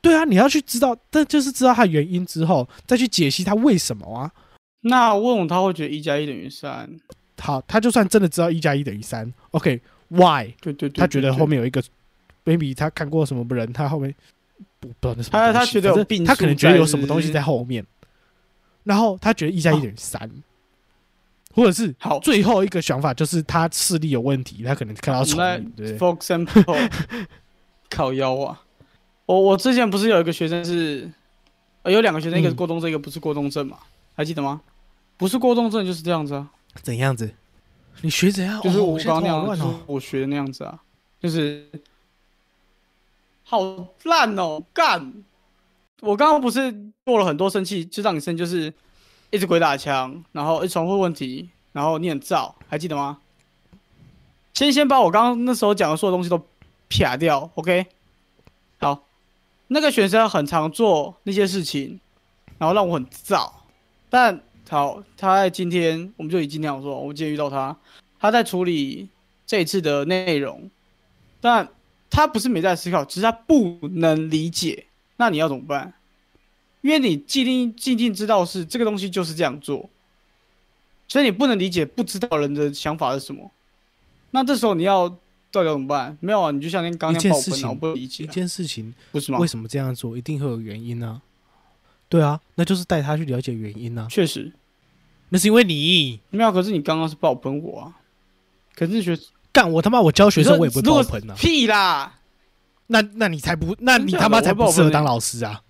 对啊，你要去知道，但就是知道他原因之后，再去解析他为什么啊。那为什么他会觉得一加一等于三？好，他就算真的知道一加一等于三，OK，Why？、对对对他觉得后面面有一个，maybe 他看过什么人，他后面不不知道那他他觉得有病他可能觉得有什么东西在后面，然后他觉得一加一哦等于三，或者是好最后一个想法就是他视力有问题，他可能看到重我们影，对不对？For example，靠腰啊！我我之前不是有一个学生是，呃，有两个学生，一个是嗯过动症，一个不是过动症嘛？还记得吗？不是过动症就是这样子啊，怎样子？你学怎样？就是我刚刚那样，就。我学的那样子啊，就是好烂哦，干！我刚刚不是做了很多生气，就让你生，就是一直鬼打墙，然后一重复问题，然后你很燥，还记得吗？先先把我刚刚那时候讲的所有东西都撇掉，OK？好，那个学生很常做那些事情，然后让我很燥，但好，他在今天，我们就以今天来说，我们今天遇到他，他在处理这一次的内容，但他不是没在思考，只是他不能理解。那你要怎么办？因为你既定既定知道是这个东西就是这样做，所以你不能理解不知道人的想法是什么。那这时候你要到底要怎么办？没有啊，你就像那刚刚爆喷啊，件事情我不理解一，件事情不是吗为？什么这样做，一定会有原因啊。对啊，那就是带他去了解原因啊。确实那是因为你没有，可是你刚刚是爆喷我啊，可是学干我他妈我教学生我也不会如果爆喷啊。屁啦，那那你才不，那你他妈才不适合当老师啊！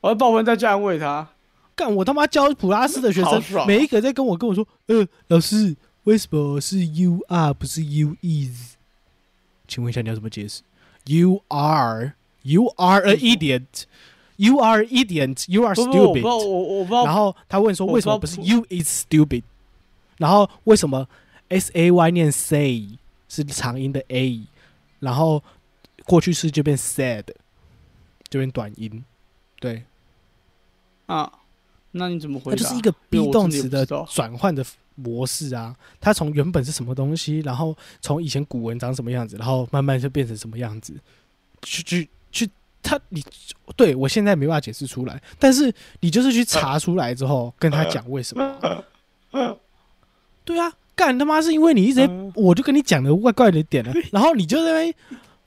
我要爆喷再去安慰他，干我他妈教普拉斯的学生，啊每一个在跟我跟我说，呃，老师为什么是 you are 不是 you is？请问一下你要怎么解释？You are you are a idiot。You are idiot. You are，stupid. 我我不知道然后他问说为什么不是 you is stupid？然后为什么 s a y 念 say 是长音的 a，然后过去式就变 said，就变短音。对，啊，那你怎么回答？它就是一个 be 动词的转换的模式啊。它从原本是什么东西，然后从以前古文长什么样子，然后慢慢就变成什么样子，去去去，他你对我现在没办法解释出来，但是你就是去查出来之后，跟他讲为什么。对啊，干他妈是因为你一直，嗯我就跟你讲的怪怪的点了，然后你就在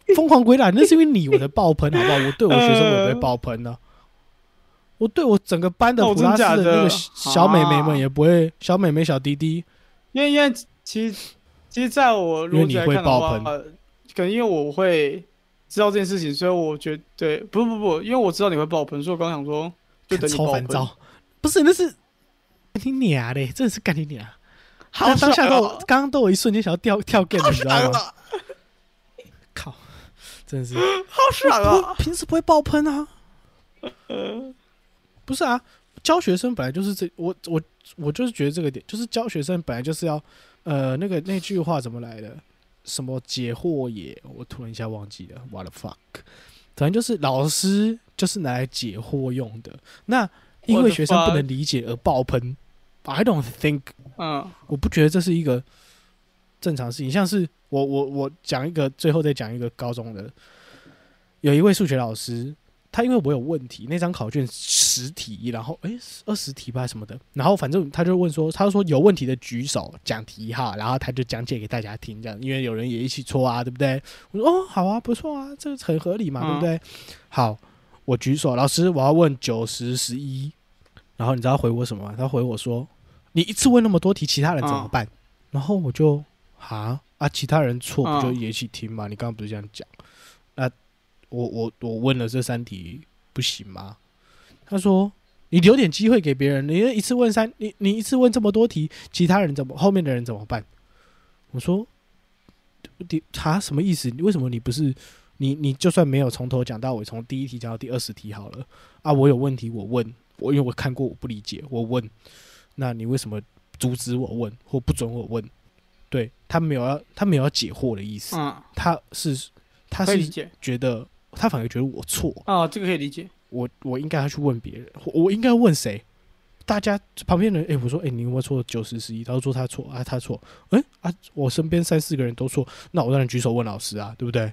那疯狂鬼打，那是因为你我的爆喷好不好？我对我学生我也不会爆喷呢、我对我整个班的哦普拉斯的的那个小美眉们啊也不会，小美眉、小滴滴，因为因为其实其实在我如果你会爆话，可能因为我会知道这件事情，所以我觉得对，不不不，因为我知道你会爆喷，所以我刚想说就等你爆喷。超烦躁。不是，那是干你娘嘞，真的是干你娘！好他当下都刚刚都有一瞬间想要跳跳 game，你知道吗？啊靠，真的是好爽啊！平时不会爆喷啊。不是啊，教学生本来就是这，我我我就是觉得这个点，就是教学生本来就是要，呃，那个那句话怎么来的？什么解惑也，我突然一下忘记了，what the fuck？反正就是老师就是拿来解惑用的。那因为学生不能理解而爆喷，I don't think，嗯我不觉得这是一个正常事情。像是我我我讲一个，最后再讲一个高中的，有一位数学老师，他因为我有问题，那张考卷十题，然后诶二十题吧什么的，然后反正他就问说，他说有问题的举手讲题哈，然后他就讲解给大家听，这样，因为有人也一起错啊，对不对？我说哦好啊，不错啊，这个很合理嘛，对不对？好，我举手，老师我要问九十十一，然后你知道他回我什么吗？他回我说，你一次问那么多题，其他人怎么办？然后我就哈啊，其他人错不就嗯也一起听吗？你刚刚不是这样讲？那我我我问了这三题不行吗？他说你留点机会给别人，你一次问三，你你一次问这么多题，其他人怎么后面的人怎么办？我说你他什么意思？为什么你不是你你就算没有从头讲到尾，从第一题讲到第二十题好了啊？我有问题我问，我因为我看过我不理解我问，那你为什么阻止我问或不准我问？对他没有要他没有要解惑的意思，嗯，他是他是觉得他反而觉得我错，啊，这个可以理解。我我应该要去问别人，我我应该问谁？大家旁边人，哎、我说，哎、你有没有错九十十一？他说他错啊，他错，哎、啊，我身边三四个人都错，那我当然举手问老师啊，对不对？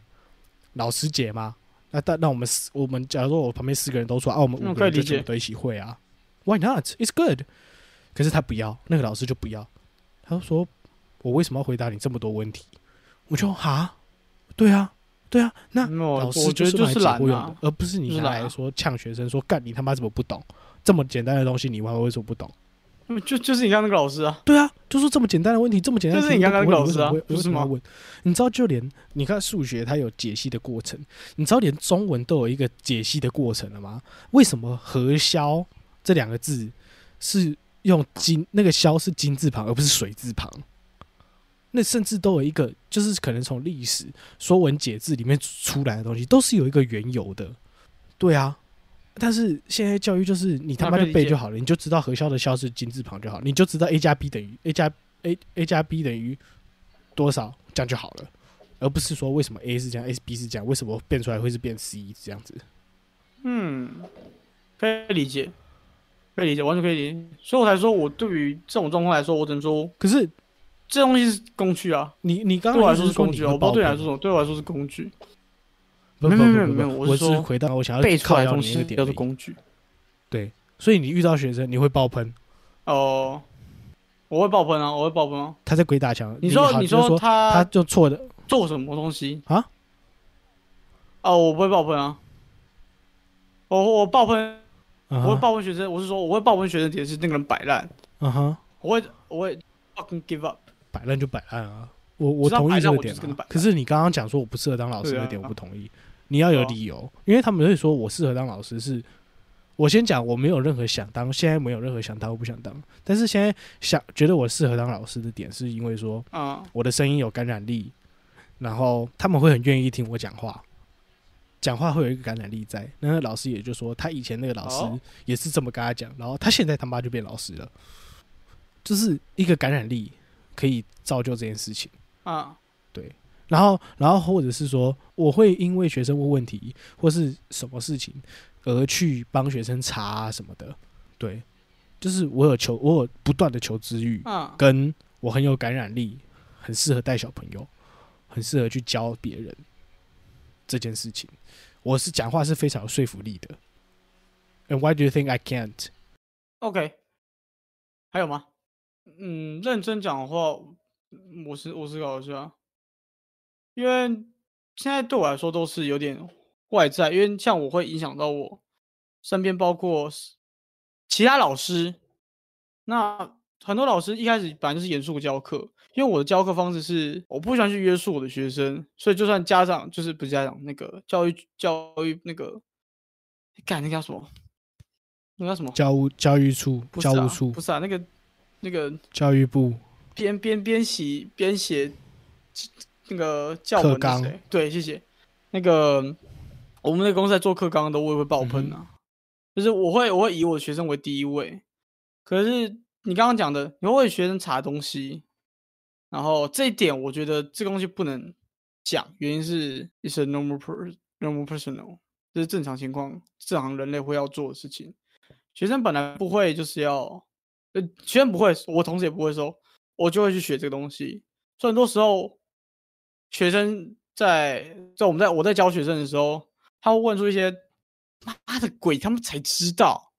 老师姐嘛，那但那我们四我们假如说我旁边四个人都说啊，我们五个人就嗯可以理解全部都一起会啊，Why not? It's good。可是他不要，那个老师就不要，他就说我为什么要回答你这么多问题？我就哈，对啊，对啊，那，老师我觉得是就是懒来解惑用的啊，，而不是你来说呛学生说干你他妈怎么不懂？这么简单的东西你为什么不懂？嗯就就是你刚刚那个老师啊，对啊，就说这么简单的问题，这么简单的题目就是你刚刚那个老师啊不是吗？你知道，就连你看数学，它有解析的过程，你知道连中文都有一个解析的过程了吗？为什么核销这两个字是用金那个销是金字旁，而不是水字旁？那甚至都有一个，就是可能从历史《说文解字》里面出来的东西，都是有一个缘由的。对啊，但是现在教育就是你他妈就背就好了，你就知道核销的销是金字旁就好，你就知道 a 加 b 等于 a 加 a a 加 b 等于多少，这样就好了，而不是说为什么 a 是这样，s b 是这样，为什么变出来会是变 c 这样子？嗯，可以理解，可以理解，完全可以理解。所以我才说，我对于这种状况来说，我只能说可是这东西是工具啊，你你刚对我来说是工具啊，我不知道对你来说什么？么，对我来说是工具，不没不不不有没有没有不我我是说回到我想要背出来的那个点。叫做工具。对，所以你遇到学生你会爆喷，哦，我会爆喷啊，我会爆喷啊。他在鬼打墙。你说你说他他就错的，做什么东西啊？哦，我不会爆喷啊。我我爆喷，我会爆喷学生。我是说，我会爆喷学生点是那个人摆烂，嗯哼，我会我会 fucking give up。摆烂就摆烂啊，我我同意这个点可是你刚刚讲说我不适合当老师那点，我不同意。你要有理由，因为他们会说我适合当老师是。我先讲，我没有任何想当，现在没有任何想当或不想当。但是现在想觉得我适合当老师的点，是因为说嗯，我的声音有感染力，然后他们会很愿意听我讲话，讲话会有一个感染力在。那个老师也就说，他以前那个老师哦也是这么跟他讲，然后他现在他妈就变老师了，就是一个感染力可以造就这件事情。啊，然后，然后或者是说，我会因为学生问问题或是什么事情而去帮学生查啊什么的，对，就是我有求，我有不断的求知欲，嗯，跟我很有感染力，很适合带小朋友，很适合去教别人这件事情。我是讲话是非常有说服力的。And why do you think I can't？OK，还有吗？嗯，认真讲的话，嗯我是我思考一下，因为现在对我来说都是有点外在，因为像我会影响到我身边，包括其他老师。那很多老师一开始本来就是严肃教课，因为我的教课方式是我不喜欢去约束我的学生，所以就算家长就是不是家长那个教育教育那个，干那个叫什么？那叫什么？教务教育处、不是啊教务处不、是啊，那个那个教育部，编编编写编写那个教文的谁？对，谢谢。那个我们那个公司在做课纲的，我也会爆喷嗯啊。就是我会我会以我的学生为第一位，可是你刚刚讲的，你会为学生查东西，然后这一点我觉得这个东西不能讲，原因是 it's a normal per normal personal，这是正常情况，正常人类会要做的事情。学生本来不会就是要，呃，学生不会，我同时也不会说，我就会去学这个东西。所以很多时候，学生在在我们在我在教学生的时候，他会问出一些妈的鬼他们才知道，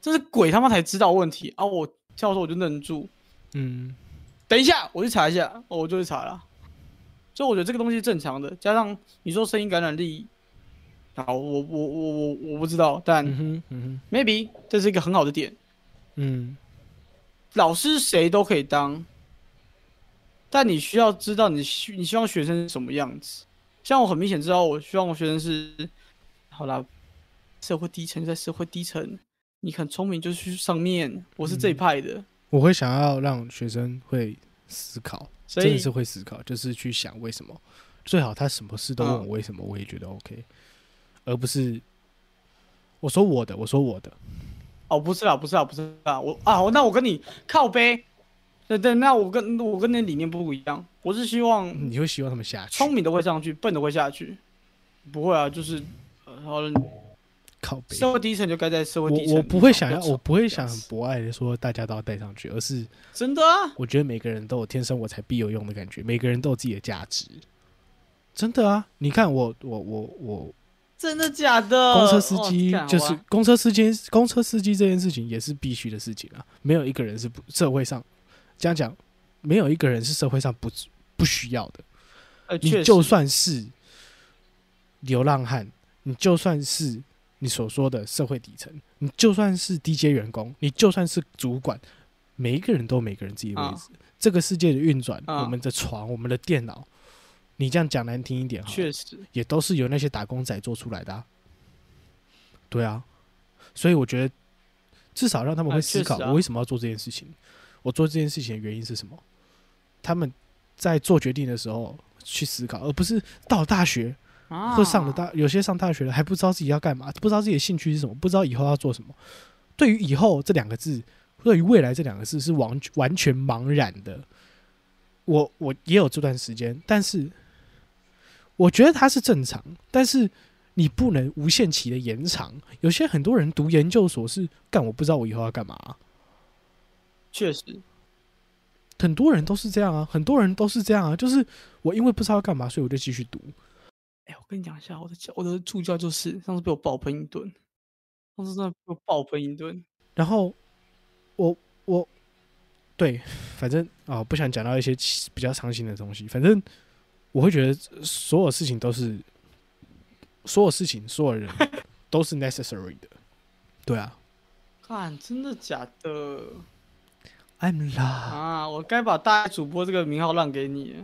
这是鬼他妈才知道问题啊！我教授我就愣住，嗯，等一下我去查一下，哦我就去查了。所以我觉得这个东西是正常的，加上你说声音感染力，好，我我我我我不知道，但，maybe 这是一个很好的点。嗯，老师谁都可以当，但你需要知道你希你希望学生是什么样子。像我很明显知道，我希望我学生是，好啦，社会低层就在社会低层，你很聪明就去上面，我是这一嗯派的，我会想要让学生会思考，所真的是会思考，就是去想为什么。最好他什么事都问嗯我为什么，我也觉得 OK，而不是我说我的，我说我的，哦，不是啦，不是啦，不是啦，我啊，那我跟你靠背，对对，那我跟我跟你的理念不一样，我是希望你会希望他们下去聪明的会上去，笨的会下去，不会啊，就是，呃好了，靠背。社会底层就该在社会底层，我我不会想要，我不会想很博爱的说大家都要带上去，而是真的啊，我觉得每个人都有天生我才必有用的感觉，每个人都有自己的价值。真的啊，你看我我我我真的假的？公车司机就是公车司机，公车司机这件事情也是必须的事情啊，没有一个人是不社会上这样讲，没有一个人是社会上不不需要的。呃你就算是流浪汉，你就算是你所说的社会底层，你就算是低阶员工，你就算是主管，每一个人都有每个人自己的位啊置。这个世界的运转，啊我们的床，我们的电脑，你这样讲难听一点哈，确实，也都是由那些打工仔做出来的、啊。对啊，所以我觉得至少让他们会啊思考，我为什么要做这件事情？我做这件事情的原因是什么？他们在做决定的时候去思考，而不是到大学啊或上了大，有些上大学了还不知道自己要干嘛，不知道自己的兴趣是什么，不知道以后要做什么。对于“以后”这两个字，对于未来这两个字是完完全茫然的。我我也有这段时间，但是我觉得它是正常，但是你不能无限期的延长。有些很多人读研究所是干，我不知道我以后要干嘛啊、确实，很多人都是这样啊，很多人都是这样啊，就是我因为不知道要干嘛，所以我就继续读。哎、我跟你讲一下，我的教我的助教就是上次被我爆喷一顿，上次真的被我爆喷一顿。然后我我对，反正啊、不想讲到一些比较伤心的东西。反正我会觉得所有事情都是，所有事情，所有人 都是 necessary 的。对啊看，真的假的，I'm love。啊？我该把大爱主播这个名号让给你。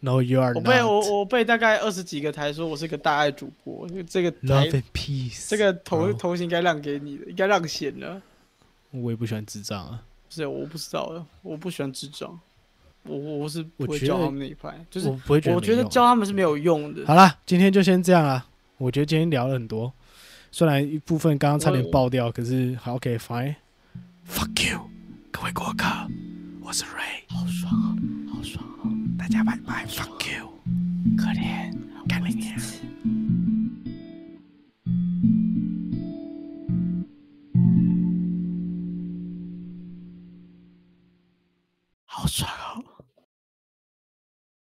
No, you are 我被.我我被大概二十几个台说我是个大爱主播，这个 Love and peace。这个头头型该让给你的，应该让贤了。我也不喜欢智障啊。不是，我不知道的，我不喜欢智障，我我我是不会我教他们那一派，就是我不会觉得我觉得教他们是没有用的。好啦，今天就先这样啦。我觉得今天聊了很多，虽然一部分刚刚差点爆掉，可是好 OK fine。Fuck you，各位过客，我是 Ray，好爽、啊，好爽、啊，大家拜拜、啊、，Fuck you，可怜，干你娘。好爽。